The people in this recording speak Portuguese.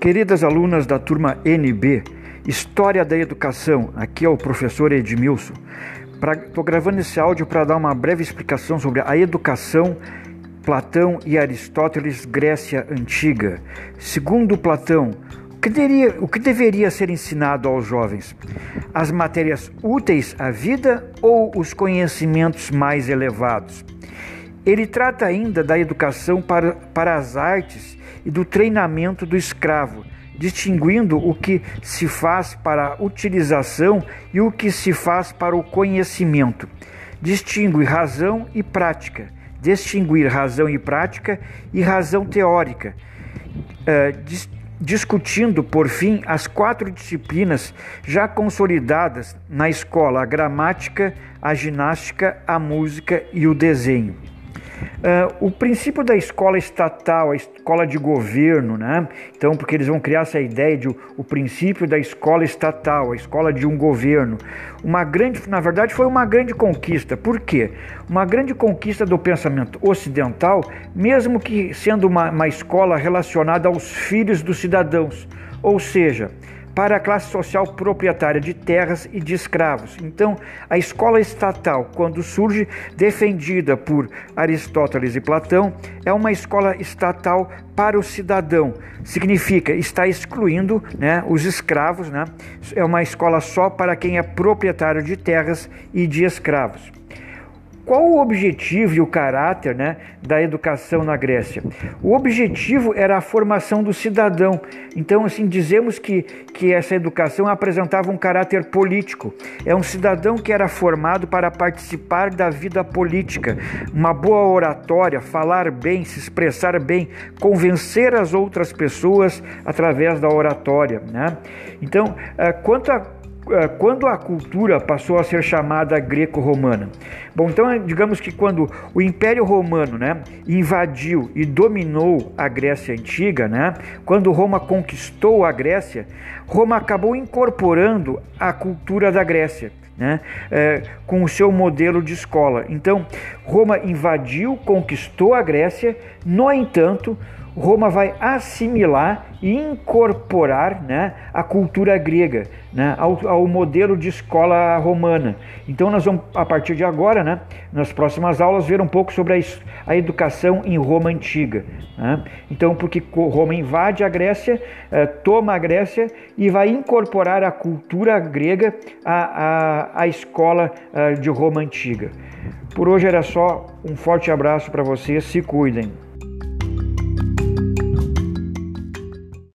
Queridas alunas da turma NB, História da Educação, aqui é o professor Edmilson. Estou gravando esse áudio para dar uma breve explicação sobre a educação, Platão e Aristóteles, Grécia Antiga. Segundo Platão, o que, deveria, o que deveria ser ensinado aos jovens? As matérias úteis à vida ou os conhecimentos mais elevados? Ele trata ainda da educação para, para as artes e do treinamento do escravo, distinguindo o que se faz para a utilização e o que se faz para o conhecimento. Distingue razão e prática, distinguir razão e prática e razão teórica, dis discutindo, por fim, as quatro disciplinas já consolidadas na escola: a gramática, a ginástica, a música e o desenho. Uh, o princípio da escola estatal, a escola de governo, né? Então, porque eles vão criar essa ideia de o, o princípio da escola estatal, a escola de um governo. Uma grande, na verdade, foi uma grande conquista. Por quê? Uma grande conquista do pensamento ocidental, mesmo que sendo uma, uma escola relacionada aos filhos dos cidadãos. Ou seja, para a classe social proprietária de terras e de escravos. Então, a escola estatal, quando surge, defendida por Aristóteles e Platão, é uma escola estatal para o cidadão. Significa está excluindo né, os escravos, né? é uma escola só para quem é proprietário de terras e de escravos. Qual o objetivo e o caráter né, da educação na Grécia? O objetivo era a formação do cidadão. Então, assim, dizemos que, que essa educação apresentava um caráter político. É um cidadão que era formado para participar da vida política, uma boa oratória, falar bem, se expressar bem, convencer as outras pessoas através da oratória. Né? Então, eh, quanto a quando a cultura passou a ser chamada greco-romana? Bom, então digamos que quando o Império Romano, né, invadiu e dominou a Grécia antiga, né, quando Roma conquistou a Grécia, Roma acabou incorporando a cultura da Grécia. Né, é, com o seu modelo de escola. Então, Roma invadiu, conquistou a Grécia, no entanto, Roma vai assimilar e incorporar né, a cultura grega né, ao, ao, modelo de escola romana. Então, nós vamos, a partir de agora, né, nas próximas aulas, ver um pouco sobre a, a educação em Roma antiga. Né? Então, porque Roma invade a Grécia, eh, toma a Grécia e vai incorporar a cultura grega à, à, à escola eh, de Roma antiga. Por hoje era só. Um forte abraço para vocês, se cuidem.